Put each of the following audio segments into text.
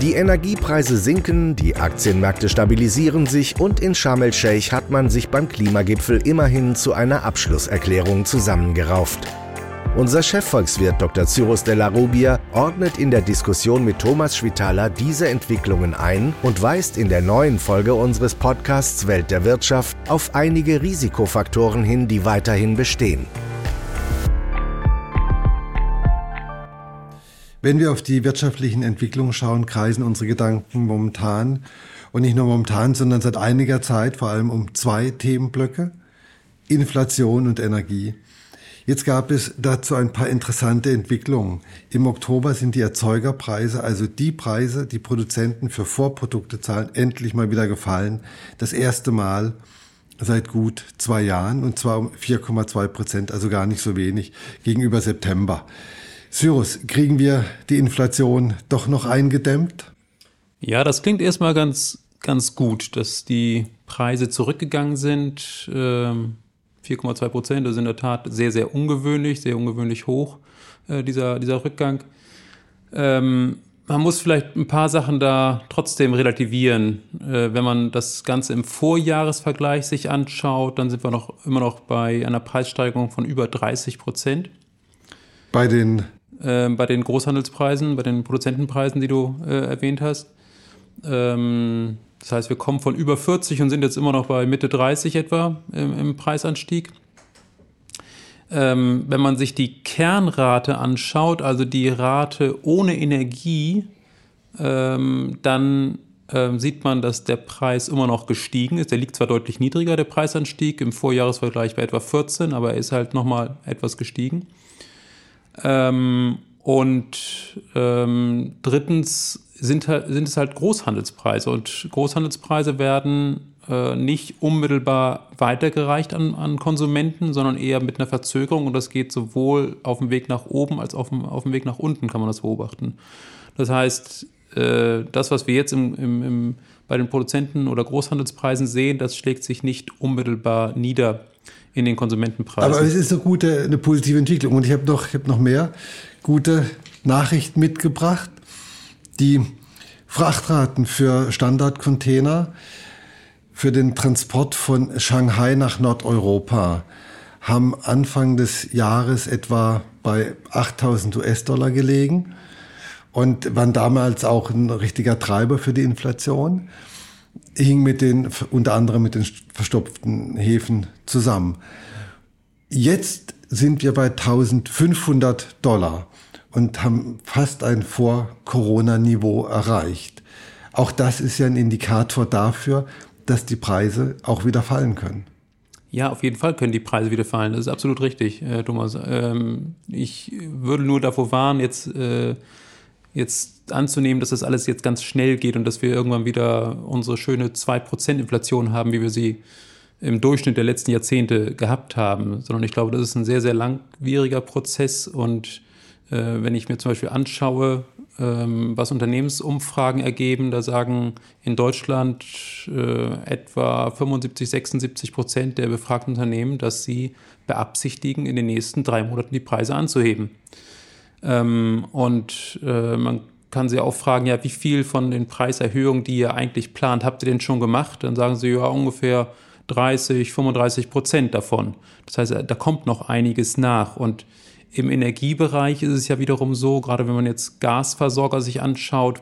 Die Energiepreise sinken, die Aktienmärkte stabilisieren sich und in Sharm el-Sheikh hat man sich beim Klimagipfel immerhin zu einer Abschlusserklärung zusammengerauft. Unser Chefvolkswirt Dr. Cyrus de la Rubia ordnet in der Diskussion mit Thomas Schwitaler diese Entwicklungen ein und weist in der neuen Folge unseres Podcasts Welt der Wirtschaft auf einige Risikofaktoren hin, die weiterhin bestehen. Wenn wir auf die wirtschaftlichen Entwicklungen schauen, kreisen unsere Gedanken momentan und nicht nur momentan, sondern seit einiger Zeit vor allem um zwei Themenblöcke, Inflation und Energie. Jetzt gab es dazu ein paar interessante Entwicklungen. Im Oktober sind die Erzeugerpreise, also die Preise, die Produzenten für Vorprodukte zahlen, endlich mal wieder gefallen. Das erste Mal seit gut zwei Jahren und zwar um 4,2 Prozent, also gar nicht so wenig gegenüber September. Cyrus, kriegen wir die Inflation doch noch eingedämmt? Ja, das klingt erstmal ganz, ganz gut, dass die Preise zurückgegangen sind. 4,2 ähm, Prozent, das ist in der Tat sehr, sehr ungewöhnlich, sehr ungewöhnlich hoch, äh, dieser, dieser Rückgang. Ähm, man muss vielleicht ein paar Sachen da trotzdem relativieren. Äh, wenn man das Ganze im Vorjahresvergleich sich anschaut, dann sind wir noch immer noch bei einer Preissteigerung von über 30 Prozent. Bei den äh, bei den Großhandelspreisen, bei den Produzentenpreisen, die du äh, erwähnt hast. Ähm, das heißt, wir kommen von über 40 und sind jetzt immer noch bei Mitte 30 etwa im, im Preisanstieg. Ähm, wenn man sich die Kernrate anschaut, also die Rate ohne Energie, ähm, dann ähm, sieht man, dass der Preis immer noch gestiegen ist. Der liegt zwar deutlich niedriger, der Preisanstieg, im Vorjahresvergleich bei etwa 14, aber er ist halt nochmal etwas gestiegen. Ähm, und ähm, drittens sind, sind es halt Großhandelspreise. Und Großhandelspreise werden äh, nicht unmittelbar weitergereicht an, an Konsumenten, sondern eher mit einer Verzögerung. Und das geht sowohl auf dem Weg nach oben als auch auf dem, auf dem Weg nach unten, kann man das beobachten. Das heißt, äh, das, was wir jetzt im, im, im, bei den Produzenten oder Großhandelspreisen sehen, das schlägt sich nicht unmittelbar nieder in den Konsumentenpreisen. Aber es ist eine gute, eine positive Entwicklung. Und ich habe noch, ich habe noch mehr gute Nachrichten mitgebracht. Die Frachtraten für Standardcontainer für den Transport von Shanghai nach Nordeuropa haben Anfang des Jahres etwa bei 8000 US-Dollar gelegen und waren damals auch ein richtiger Treiber für die Inflation hing mit den, unter anderem mit den verstopften Häfen zusammen. Jetzt sind wir bei 1500 Dollar und haben fast ein Vor-Corona-Niveau erreicht. Auch das ist ja ein Indikator dafür, dass die Preise auch wieder fallen können. Ja, auf jeden Fall können die Preise wieder fallen. Das ist absolut richtig, äh, Thomas. Ähm, ich würde nur davor warnen, jetzt äh, jetzt anzunehmen, dass das alles jetzt ganz schnell geht und dass wir irgendwann wieder unsere schöne 2% Inflation haben, wie wir sie im Durchschnitt der letzten Jahrzehnte gehabt haben, sondern ich glaube, das ist ein sehr, sehr langwieriger Prozess und äh, wenn ich mir zum Beispiel anschaue, ähm, was Unternehmensumfragen ergeben, da sagen in Deutschland äh, etwa 75, 76 Prozent der befragten Unternehmen, dass sie beabsichtigen, in den nächsten drei Monaten die Preise anzuheben. Ähm, und äh, man kann sie auch fragen, ja, wie viel von den Preiserhöhungen, die ihr eigentlich plant, habt ihr denn schon gemacht? Dann sagen sie ja ungefähr 30, 35 Prozent davon. Das heißt, da kommt noch einiges nach. Und im Energiebereich ist es ja wiederum so, gerade wenn man jetzt Gasversorger sich anschaut,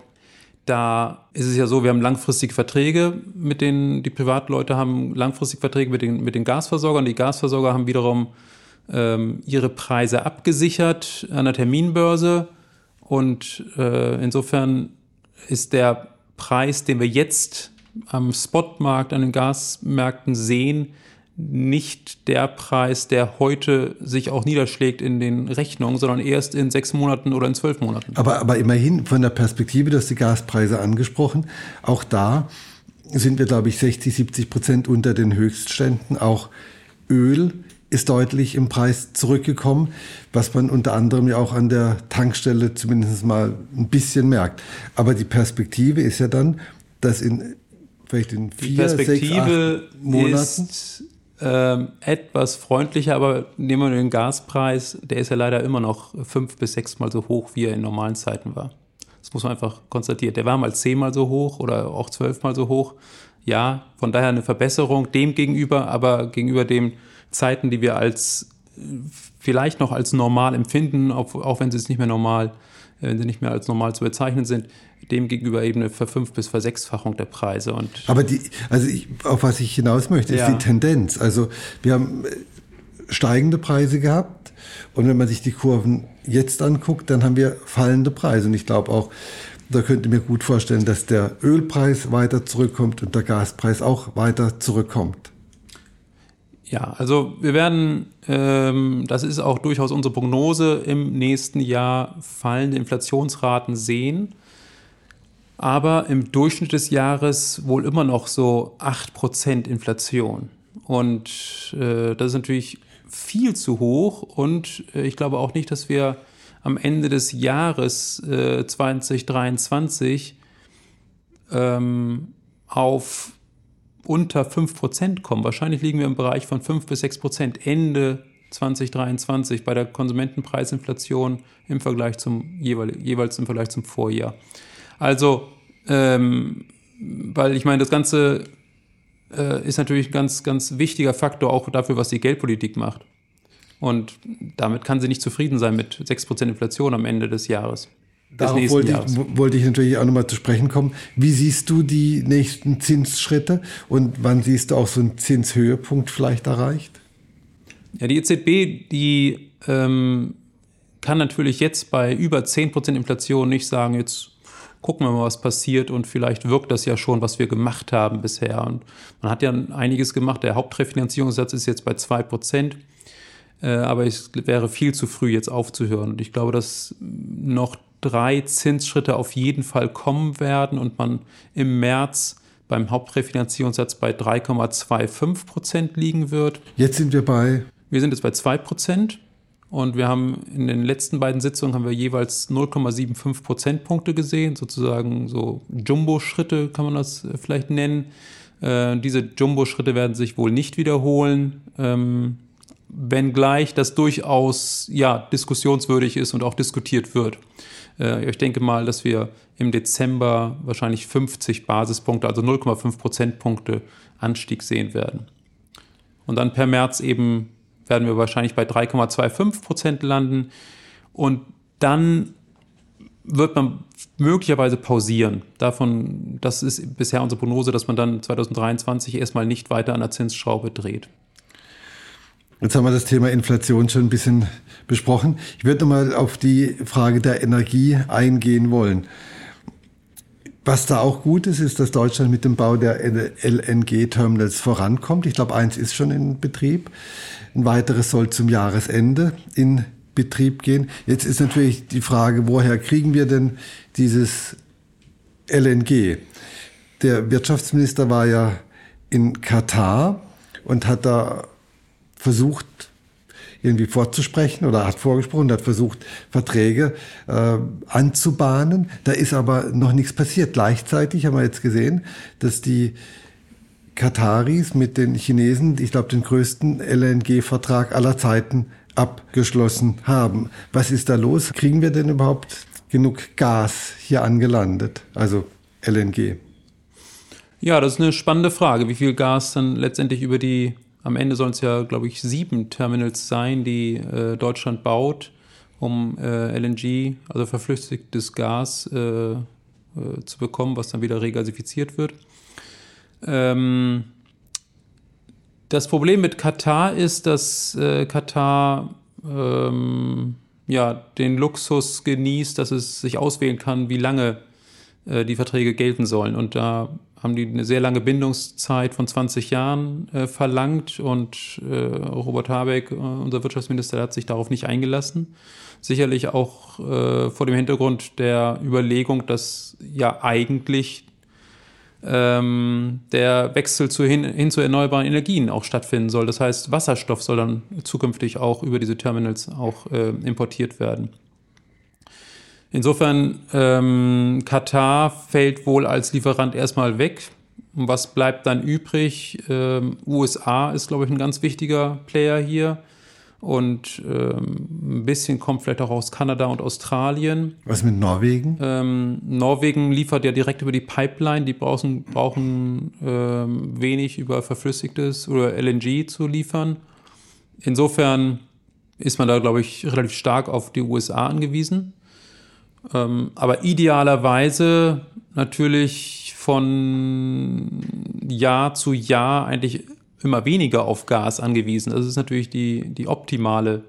da ist es ja so, wir haben langfristige Verträge mit den, die Privatleute haben langfristige Verträge mit den, mit den Gasversorgern. Die Gasversorger haben wiederum ähm, ihre Preise abgesichert an der Terminbörse. Und äh, insofern ist der Preis, den wir jetzt am Spotmarkt, an den Gasmärkten sehen, nicht der Preis, der heute sich auch niederschlägt in den Rechnungen, sondern erst in sechs Monaten oder in zwölf Monaten. Aber, aber immerhin von der Perspektive, du hast die Gaspreise angesprochen, auch da sind wir, glaube ich, 60, 70 Prozent unter den Höchstständen. Auch Öl ist deutlich im Preis zurückgekommen, was man unter anderem ja auch an der Tankstelle zumindest mal ein bisschen merkt. Aber die Perspektive ist ja dann, dass in vielleicht in vier, sechs, acht Monaten ist ähm, etwas freundlicher, aber nehmen wir den Gaspreis, der ist ja leider immer noch fünf bis sechs Mal so hoch, wie er in normalen Zeiten war. Das muss man einfach konstatieren. Der war mal zehnmal so hoch oder auch zwölfmal so hoch. Ja, von daher eine Verbesserung dem gegenüber, aber gegenüber den Zeiten, die wir als vielleicht noch als normal empfinden, auch, wenn sie es nicht mehr normal, äh, wenn sie nicht mehr als normal zu bezeichnen sind, dem gegenüber eben eine Verfünf- bis Versechsfachung der Preise. Und Aber die, also ich, auf was ich hinaus möchte, ist Ja. die Tendenz. Also wir haben äh, steigende Preise gehabt und wenn man sich die Kurven jetzt anguckt, dann haben wir fallende Preise. Und ich glaube auch, da könnte ich mir gut vorstellen, dass der Ölpreis weiter zurückkommt und der Gaspreis auch weiter zurückkommt. Ja, also wir werden, ähm, das ist auch durchaus unsere Prognose, im nächsten Jahr fallende Inflationsraten sehen. Aber im Durchschnitt des Jahres wohl immer noch so 8% Inflation. Und äh, das ist natürlich viel zu hoch. Und äh, ich glaube auch nicht, dass wir am Ende des Jahres äh, 2023 ähm, auf unter 5% kommen. Wahrscheinlich liegen wir im Bereich von 5 bis 6% Ende 2023 bei der Konsumentenpreisinflation im Vergleich zum jeweils, im Vergleich zum Vorjahr. Also, ähm, weil ich meine, das Ganze äh, ist natürlich ein ganz, ganz wichtiger Faktor auch dafür, was die Geldpolitik macht. Und damit kann sie nicht zufrieden sein mit 6% Inflation am Ende des Jahres. Darauf wollte ich, wollte ich natürlich auch nochmal zu sprechen kommen. Wie siehst du die nächsten Zinsschritte und wann siehst du auch so einen Zinshöhepunkt vielleicht erreicht? Ja, die EZB, die ähm, kann natürlich jetzt bei über 10% Inflation nicht sagen, jetzt gucken wir mal, was passiert und vielleicht wirkt das ja schon, was wir gemacht haben bisher. Und man hat ja einiges gemacht. Der Hauptrefinanzierungssatz ist jetzt bei 2%. Äh, aber es wäre viel zu früh, jetzt aufzuhören. Und ich glaube, dass noch drei Zinsschritte auf jeden Fall kommen werden und man im März beim Hauptrefinanzierungssatz bei 3,25 Prozent liegen wird. Jetzt sind wir bei Wir sind jetzt bei 2 Prozent und wir haben in den letzten beiden Sitzungen haben wir jeweils 0,75 Prozentpunkte gesehen, sozusagen so Jumbo-Schritte kann man das äh, vielleicht nennen. Äh, diese Jumbo-Schritte werden sich wohl nicht wiederholen. Ähm, wenngleich das durchaus ja, diskussionswürdig ist und auch diskutiert wird. Äh, ich denke mal, dass wir im Dezember wahrscheinlich 50 Basispunkte, also 0,5 Prozentpunkte Anstieg sehen werden. Und dann per März eben werden wir wahrscheinlich bei 3,25 Prozent landen. Und dann wird man möglicherweise pausieren. Davon, das ist bisher unsere Prognose, dass man dann 2023 erstmal nicht weiter an der Zinsschraube dreht. Jetzt haben wir das Thema Inflation schon ein bisschen besprochen. Ich würde nochmal auf die Frage der Energie eingehen wollen. Was da auch gut ist, ist, dass Deutschland mit dem Bau der LNG-Terminals vorankommt. Ich glaube, eins ist schon in Betrieb. Ein weiteres soll zum Jahresende in Betrieb gehen. Jetzt ist natürlich die Frage, woher kriegen wir denn dieses LNG? Der Wirtschaftsminister war ja in Katar und hat da versucht, irgendwie vorzusprechen oder hat vorgesprochen, hat versucht, Verträge äh, anzubahnen. Da ist aber noch nichts passiert. Gleichzeitig haben wir jetzt gesehen, dass die Kataris mit den Chinesen, ich glaube, den größten LNG-Vertrag aller Zeiten abgeschlossen haben. Was ist da los? Kriegen wir denn überhaupt genug Gas hier angelandet? Also LNG. Ja, das ist eine spannende Frage, wie viel Gas dann letztendlich über die, am Ende sollen es ja, glaube ich, sieben Terminals sein, die äh, Deutschland baut, um äh, LNG, also verflüssigtes Gas, äh, äh, zu bekommen, was dann wieder regasifiziert wird. Ähm, das Problem mit Katar ist, dass äh, Katar ähm, ja, den Luxus genießt, dass es sich auswählen kann, wie lange äh, die Verträge gelten sollen. Und da haben die eine sehr lange Bindungszeit von 20 Jahren äh, verlangt und äh, Robert Habeck, äh, unser Wirtschaftsminister, hat sich darauf nicht eingelassen. Sicherlich auch äh, vor dem Hintergrund der Überlegung, dass ja eigentlich ähm, der Wechsel zu hin, hin zu erneuerbaren Energien auch stattfinden soll. Das heißt, Wasserstoff soll dann zukünftig auch über diese Terminals auch äh, importiert werden. Insofern, ähm, Katar fällt wohl als Lieferant erstmal weg. Und was bleibt dann übrig? Ähm, USA ist, glaube ich, ein ganz wichtiger Player hier. und ähm, ein bisschen kommt vielleicht auch aus Kanada und Australien. Was mit Norwegen? Ähm, Norwegen liefert ja direkt über die Pipeline. Die brauchen, brauchen ähm, wenig über verflüssigtes oder LNG zu liefern. Insofern ist man da, glaube ich, relativ stark auf die USA angewiesen. Ähm, aber idealerweise natürlich von Jahr zu Jahr eigentlich immer weniger auf Gas angewiesen. Das ist natürlich die, die optimale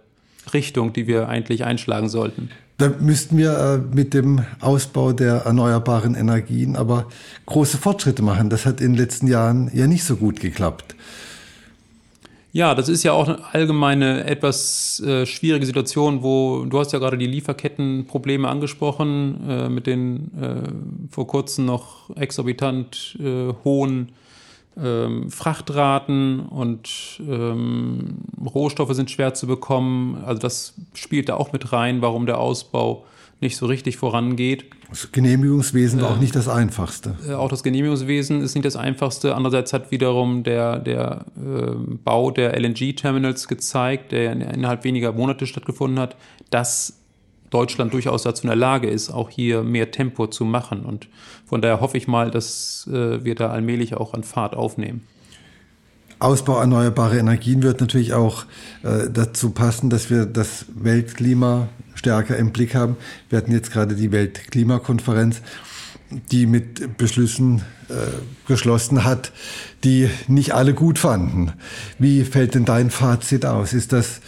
Richtung, die wir eigentlich einschlagen sollten. Da müssten wir äh, mit dem Ausbau der erneuerbaren Energien aber große Fortschritte machen. Das hat in den letzten Jahren ja nicht so gut geklappt. Ja, das ist ja auch eine allgemeine etwas äh, schwierige Situation, wo du hast ja gerade die Lieferkettenprobleme angesprochen äh, mit den äh, vor kurzem noch exorbitant äh, hohen ähm, Frachtraten und ähm, Rohstoffe sind schwer zu bekommen. Also das spielt da auch mit rein, warum der Ausbau nicht so richtig vorangeht. Das Genehmigungswesen war auch nicht das Einfachste. Äh, auch das Genehmigungswesen ist nicht das Einfachste. Andererseits hat wiederum der, der äh, Bau der LNG-Terminals gezeigt, der innerhalb weniger Monate stattgefunden hat, dass Deutschland durchaus dazu in der Lage ist, auch hier mehr Tempo zu machen. Und von daher hoffe ich mal, dass äh, wir da allmählich auch an Fahrt aufnehmen. Ausbau erneuerbarer Energien wird natürlich auch äh, dazu passen, dass wir das Weltklima stärker im Blick haben. Wir hatten jetzt gerade die Weltklimakonferenz, die mit Beschlüssen äh, geschlossen hat, die nicht alle gut fanden. Wie fällt denn dein Fazit aus? Ist das,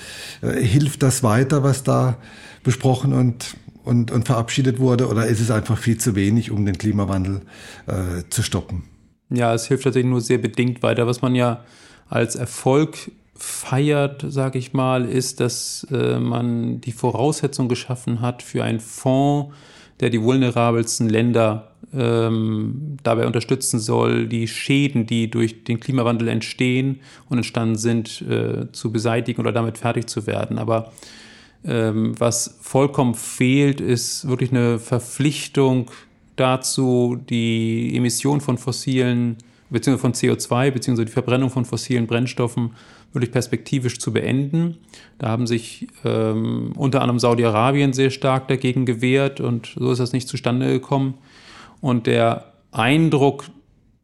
äh, hilft das weiter, was da besprochen und, und, und verabschiedet wurde, oder ist es einfach viel zu wenig, um den Klimawandel äh, zu stoppen? Ja, es hilft tatsächlich nur sehr bedingt weiter. Was man ja als Erfolg feiert, sage ich mal, ist, dass äh, man die Voraussetzung geschaffen hat für einen Fonds, der die vulnerabelsten Länder ähm, dabei unterstützen soll, die Schäden, die durch den Klimawandel entstehen und entstanden sind, äh, zu beseitigen oder damit fertig zu werden. Aber ähm, was vollkommen fehlt, ist wirklich eine Verpflichtung dazu, die Emission von fossilen, beziehungsweise von CO2, beziehungsweise die Verbrennung von fossilen Brennstoffen wirklich perspektivisch zu beenden. Da haben sich ähm, unter anderem Saudi-Arabien sehr stark dagegen gewehrt und so ist das nicht zustande gekommen. Und der Eindruck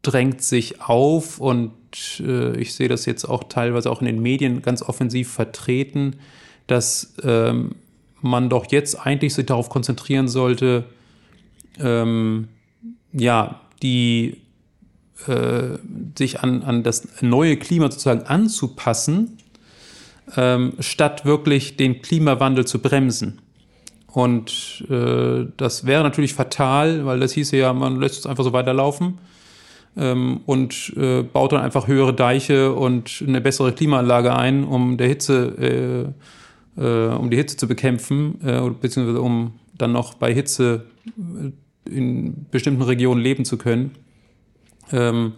drängt sich auf und äh, ich sehe das jetzt auch teilweise auch in den Medien ganz offensiv vertreten, dass ähm, man doch jetzt eigentlich sich darauf konzentrieren sollte, ähm, ja, die äh, sich an, an das neue Klima sozusagen anzupassen, ähm, statt wirklich den Klimawandel zu bremsen. Und äh, das wäre natürlich fatal, weil das hieße ja, man lässt es einfach so weiterlaufen ähm, und äh, baut dann einfach höhere Deiche und eine bessere Klimaanlage ein, um der Hitze äh, äh, um die Hitze zu bekämpfen, äh, beziehungsweise um dann noch bei Hitze äh, in bestimmten Regionen leben zu können. Ähm,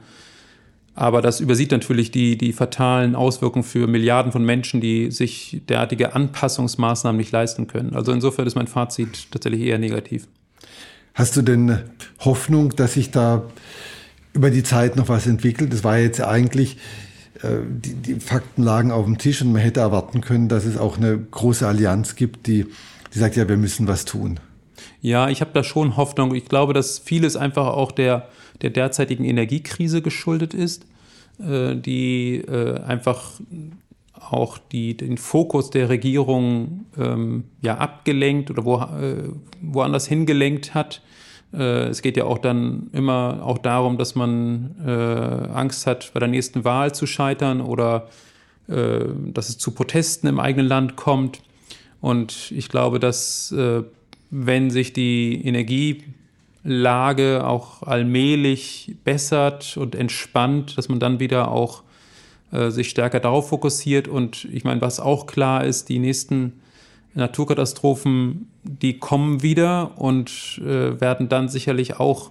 aber das übersieht natürlich die, die fatalen Auswirkungen für Milliarden von Menschen, die sich derartige Anpassungsmaßnahmen nicht leisten können. Also insofern ist mein Fazit tatsächlich eher negativ. Hast du denn Hoffnung, dass sich da über die Zeit noch was entwickelt? Das war jetzt eigentlich äh, die, die, Fakten lagen auf dem Tisch und man hätte erwarten können, dass es auch eine große Allianz gibt, die, die sagt, ja, wir müssen was tun. Ja, ich habe da schon Hoffnung. Ich glaube, dass vieles einfach auch der, der derzeitigen Energiekrise geschuldet ist, äh, die äh, einfach auch die, den Fokus der Regierung ähm, ja abgelenkt oder wo, äh, woanders hingelenkt hat äh, es geht ja auch dann immer auch darum, dass man äh, Angst hat, bei der nächsten Wahl zu scheitern oder äh, dass es zu Protesten im eigenen Land kommt. Und ich glaube, dass wenn sich die Energielage auch allmählich bessert und entspannt, dass man dann wieder auch äh, sich stärker darauf fokussiert. Und ich meine, was auch klar ist, die nächsten Naturkatastrophen, die kommen wieder und äh, werden dann sicherlich auch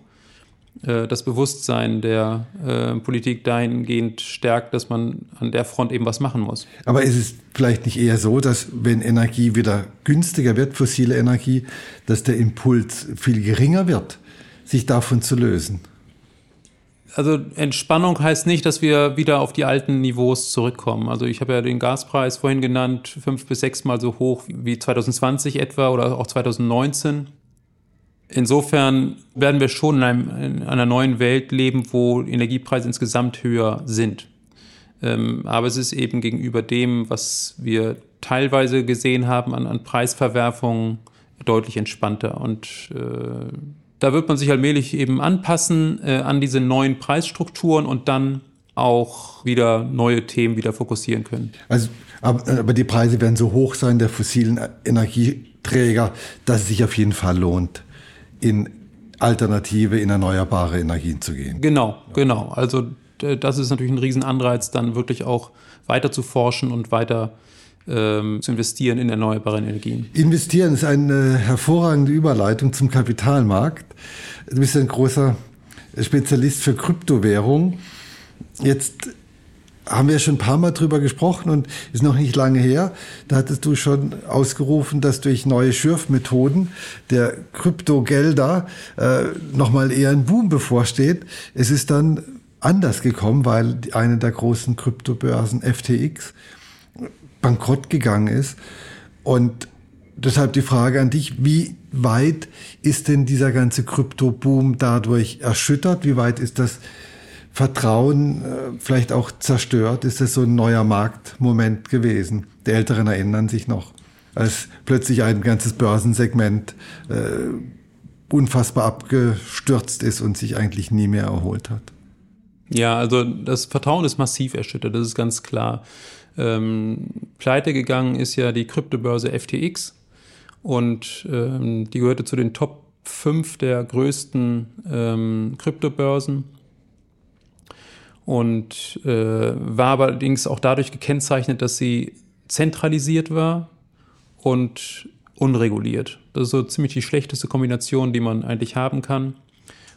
das Bewusstsein der äh, Politik dahingehend stärkt, dass man an der Front eben was machen muss. Aber ist es vielleicht nicht eher so, dass wenn Energie wieder günstiger wird, fossile Energie, dass der Impuls viel geringer wird, sich davon zu lösen? also Entspannung heißt nicht, dass wir wieder auf die alten Niveaus zurückkommen. Also ich habe ja den Gaspreis vorhin genannt, fünf bis sechsmal so hoch wie 2020 etwa oder auch 2019. Insofern werden wir schon in, einem, in einer neuen Welt leben, wo Energiepreise insgesamt höher sind. Ähm, aber es ist eben gegenüber dem, was wir teilweise gesehen haben an, an Preisverwerfungen, deutlich entspannter. Und äh, da wird man sich allmählich eben anpassen äh, an diese neuen Preisstrukturen und dann auch wieder neue Themen wieder fokussieren können. Also, aber, aber die Preise werden so hoch sein der fossilen Energieträger, dass es sich auf jeden Fall lohnt, in alternative, in erneuerbare Energien zu gehen. Genau, genau. Also das ist natürlich ein Riesenanreiz, dann wirklich auch weiter zu forschen und weiter ähm, zu investieren in erneuerbare Energien. Investieren ist eine hervorragende Überleitung zum Kapitalmarkt. Du bist ein großer Spezialist für Kryptowährung. Jetzt haben wir schon ein paar Mal drüber gesprochen und ist noch nicht lange her. Da hattest du schon ausgerufen, dass durch neue Schürfmethoden der Kryptogelder äh, nochmal eher ein Boom bevorsteht. Es ist dann anders gekommen, weil eine der großen Kryptobörsen FTX bankrott gegangen ist. Und deshalb die Frage an dich, wie weit ist denn dieser ganze Kryptoboom dadurch erschüttert? Wie weit ist das Vertrauen äh, vielleicht auch zerstört? Ist das so ein neuer Marktmoment gewesen? Die Älteren erinnern sich noch, als plötzlich ein ganzes Börsensegment äh, unfassbar abgestürzt ist und sich eigentlich nie mehr erholt hat. Ja, also das Vertrauen ist massiv erschüttert, das ist ganz klar. Ähm, pleite gegangen ist ja die Kryptobörse FTX und ähm, die gehörte zu den Top 5 der größten ähm, Kryptobörsen und äh, war allerdings auch dadurch gekennzeichnet, dass sie zentralisiert war und unreguliert. Das ist so ziemlich die schlechteste Kombination, die man eigentlich haben kann.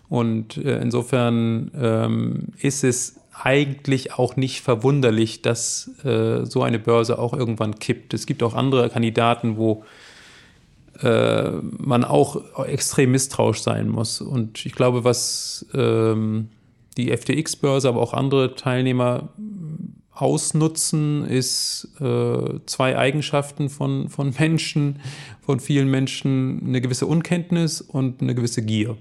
Und äh, insofern ähm, ist es eigentlich auch nicht verwunderlich, dass äh, so eine Börse auch irgendwann kippt. Es gibt auch andere Kandidaten, wo äh, man auch extrem misstrauisch sein muss. Und ich glaube, was ähm, die FTX-Börse, aber auch andere Teilnehmer ausnutzen, ist äh, zwei Eigenschaften von, von Menschen, von vielen Menschen, eine gewisse Unkenntnis und eine gewisse Gier.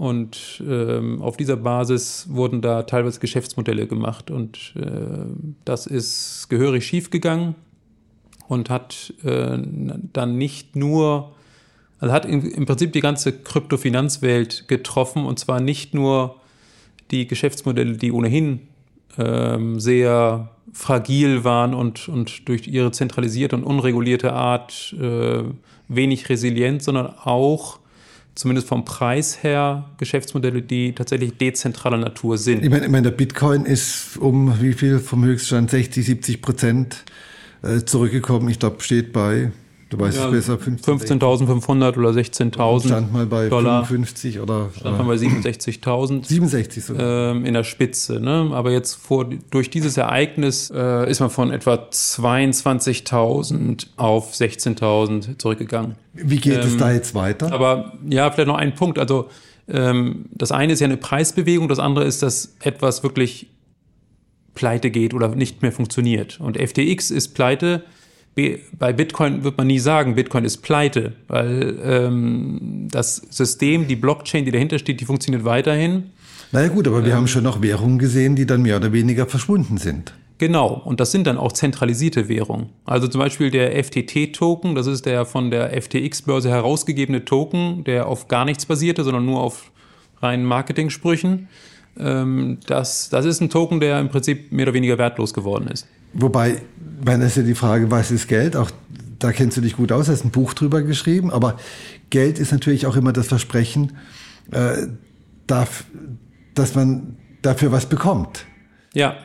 Und ähm, auf dieser Basis wurden da teilweise Geschäftsmodelle gemacht. Und äh, das ist gehörig schiefgegangen und hat äh, dann nicht nur, also hat im, im Prinzip die ganze Kryptofinanzwelt getroffen. Und zwar nicht nur die Geschäftsmodelle, die ohnehin ähm, sehr fragil waren und, und durch ihre zentralisierte und unregulierte Art äh, wenig resilient, sondern auch zumindest vom Preis her Geschäftsmodelle, die tatsächlich dezentraler Natur sind. Ich meine, ich meine der Bitcoin ist um wie viel vom Höchststand 60, 70 Prozent äh, zurückgekommen. Ich glaube, steht bei Du weißt ja, es besser. 15.500 oder 16.000 Stand mal bei Dollar. 55 oder. Stand mal bei 67.000. 67 sogar. Ähm, in der Spitze. Ne? Aber jetzt vor, durch dieses Ereignis äh, ist man von etwa 22.000 auf 16.000 zurückgegangen. Wie geht ähm, es da jetzt weiter? Aber ja, vielleicht noch ein Punkt. Also ähm, das eine ist ja eine Preisbewegung, das andere ist, dass etwas wirklich pleite geht oder nicht mehr funktioniert. Und FTX ist pleite bei Bitcoin wird man nie sagen, Bitcoin ist pleite, weil ähm, das System, die Blockchain, die dahinter steht, die funktioniert weiterhin. Naja gut, aber wir ähm, haben schon noch Währungen gesehen, die dann mehr oder weniger verschwunden sind. Genau, und das sind dann auch zentralisierte Währungen. Also zum Beispiel der FTT-Token, das ist der von der FTX-Börse herausgegebene Token, der auf gar nichts basierte, sondern nur auf reinen Marketing-Sprüchen. Ähm, das, das ist ein Token, der im Prinzip mehr oder weniger wertlos geworden ist. Wobei, wenn es ja die Frage, was ist Geld? Auch da kennst du dich gut aus, hast ein Buch drüber geschrieben. Aber Geld ist natürlich auch immer das Versprechen, äh, darf, dass man dafür was bekommt. Ja,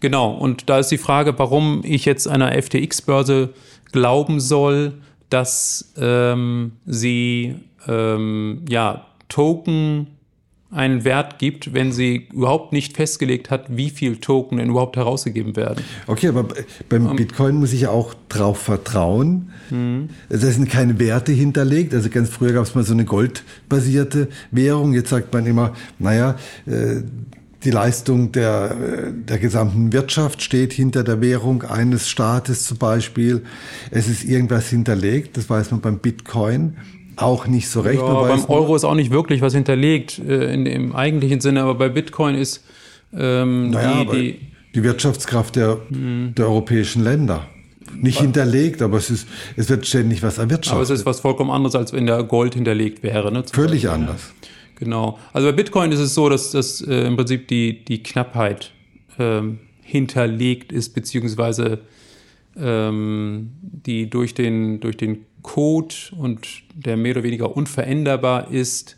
genau. Und da ist die Frage, warum ich jetzt einer FTX-Börse glauben soll, dass ähm, sie ähm, ja, Token einen Wert gibt, wenn sie überhaupt nicht festgelegt hat, wie viel Token denn überhaupt herausgegeben werden. Okay, aber beim um, Bitcoin muss ich ja auch drauf vertrauen. Mhm. Da sind keine Werte hinterlegt. Also ganz früher gab es mal so eine goldbasierte Währung. Jetzt sagt man immer, naja, äh, die Leistung der, der gesamten Wirtschaft steht hinter der Währung eines Staates zum Beispiel. Es ist irgendwas hinterlegt, das weiß man beim Bitcoin auch nicht so recht. Ja, beim Euro ist auch nicht wirklich was hinterlegt äh, in, im eigentlichen Sinne, aber bei Bitcoin ist ähm, naja, die, die, die, Wirtschaftskraft der, hm. der europäischen Länder. Nicht hinterlegt, aber es, ist, es wird ständig was erwirtschaftet. Aber es ist was vollkommen anderes, als wenn der Gold hinterlegt wäre. Ne, Völlig Beispiel. anders. Genau. Also bei Bitcoin ist es so, dass das äh, im Prinzip die, die Knappheit ähm, hinterlegt ist, beziehungsweise ähm, die durch den, durch den Code und der mehr oder weniger unveränderbar ist,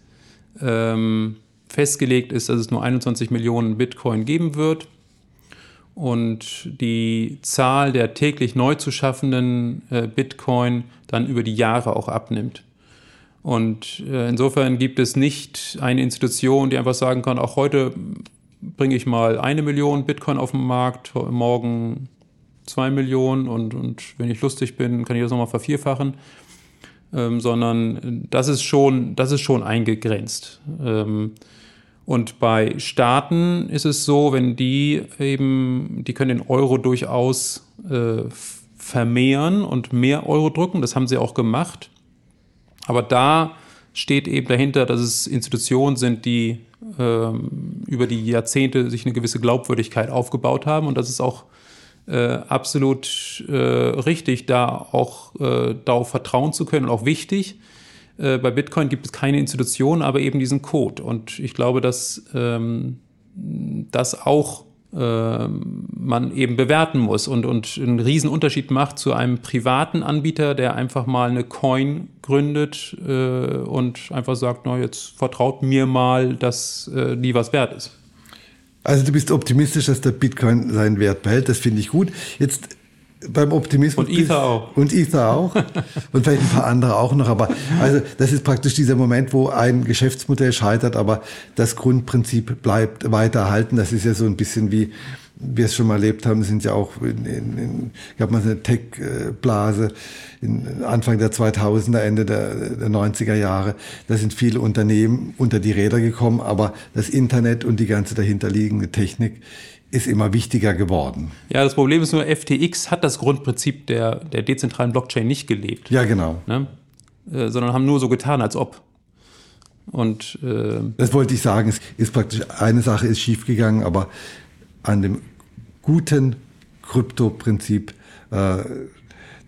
ähm, festgelegt ist, dass es nur 21 Millionen Bitcoin geben wird und die Zahl der täglich neu zu schaffenden äh, Bitcoin dann über die Jahre auch abnimmt. Und äh, insofern gibt es nicht eine Institution, die einfach sagen kann, auch heute bringe ich mal eine Million Bitcoin auf den Markt, morgen zwei Millionen und, und wenn ich lustig bin, kann ich das nochmal vervierfachen. Ähm, sondern das ist schon, das ist schon eingegrenzt. Ähm, und bei Staaten ist es so, wenn die eben, die können den Euro durchaus äh, vermehren und mehr Euro drücken, das haben sie auch gemacht. Aber da steht eben dahinter, dass es Institutionen sind, die ähm, über die Jahrzehnte sich eine gewisse Glaubwürdigkeit aufgebaut haben und das ist auch äh, absolut äh, richtig, da auch äh, darauf vertrauen zu können und auch wichtig. Äh, bei Bitcoin gibt es keine Institution, aber eben diesen Code. Und ich glaube, dass ähm, das auch ähm, man eben bewerten muss und, und einen riesen Unterschied macht zu einem privaten Anbieter, der einfach mal eine Coin gründet äh, und einfach sagt, na, jetzt vertraut mir mal, dass äh, die was wert ist. Also du bist optimistisch, dass der Bitcoin seinen Wert behält, das finde ich gut. Jetzt beim Optimismus. Und Ether auch. Und Ether auch. und vielleicht ein paar andere auch noch. Aber also das ist praktisch dieser Moment, wo ein Geschäftsmodell scheitert, aber das Grundprinzip bleibt weiter erhalten. Das ist ja so ein bisschen wie wir es schon mal erlebt haben, sind ja auch in, in, in gab mal eine Tech-Blase Anfang der 2000er, Ende der, der 90er Jahre. Da sind viele Unternehmen unter die Räder gekommen, aber das Internet und die ganze dahinterliegende Technik ist immer wichtiger geworden. Ja, das Problem ist nur, FTX hat das Grundprinzip der, der dezentralen Blockchain nicht gelebt. Ja, genau. Ne? Äh, sondern haben nur so getan, als ob. Und äh, das wollte ich sagen. Es ist praktisch eine Sache ist schiefgegangen, aber an dem guten Krypto-Prinzip, äh,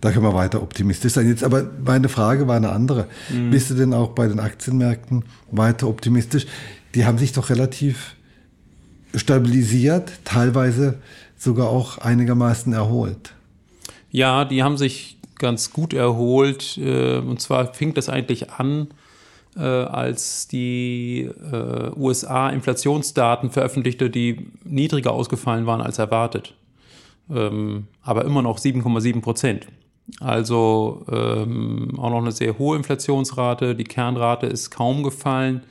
da können wir weiter optimistisch sein. Jetzt aber meine Frage war eine andere. Mhm. Bist du denn auch bei den Aktienmärkten weiter optimistisch? Die haben sich doch relativ stabilisiert, teilweise sogar auch einigermaßen erholt. Ja, die haben sich ganz gut erholt. Äh, und zwar fing das eigentlich an äh, als die äh, USA Inflationsdaten veröffentlichte, die niedriger ausgefallen waren als erwartet. Ähm, aber immer noch 7,7 Prozent. Also ähm, auch noch eine sehr hohe Inflationsrate. Die Kernrate ist kaum gefallen.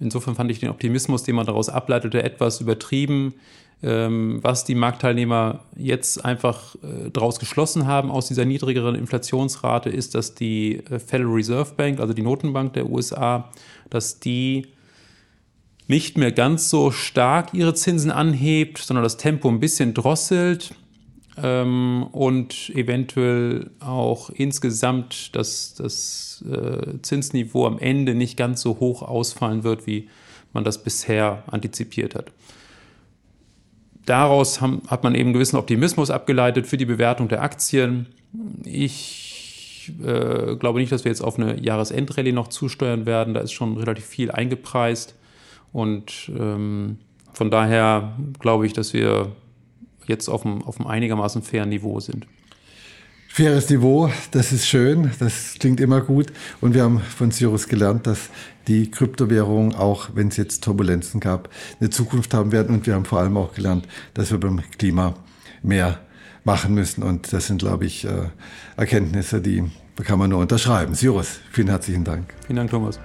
Insofern fand ich den Optimismus, den man daraus ableitete, etwas übertrieben. Ähm, was die Marktteilnehmer jetzt einfach äh, daraus geschlossen haben aus dieser niedrigeren Inflationsrate, ist, dass die äh, Federal Reserve Bank, also die Notenbank der USA, dass die nicht mehr ganz so stark ihre Zinsen anhebt, sondern das Tempo ein bisschen drosselt ähm, und eventuell auch insgesamt das, das äh, Zinsniveau am Ende nicht ganz so hoch ausfallen wird, wie man das bisher antizipiert hat daraus haben, hat man eben gewissen Optimismus abgeleitet für die Bewertung der Aktien. Ich äh, glaube nicht, dass wir jetzt auf eine Jahresendrallye noch zusteuern werden. Da ist schon relativ viel eingepreist. Und ähm, von daher glaube ich, dass wir jetzt auf einem, auf einem einigermaßen fairen Niveau sind. Faires Niveau, das ist schön, das klingt immer gut. Und wir haben von Cyrus gelernt, dass die Kryptowährungen, auch wenn es jetzt Turbulenzen gab, eine Zukunft haben werden. Und wir haben vor allem auch gelernt, dass wir beim Klima mehr machen müssen. Und das sind, glaube ich, äh, Erkenntnisse, die kann man nur unterschreiben. Cyrus, vielen herzlichen Dank. Vielen Dank, Thomas.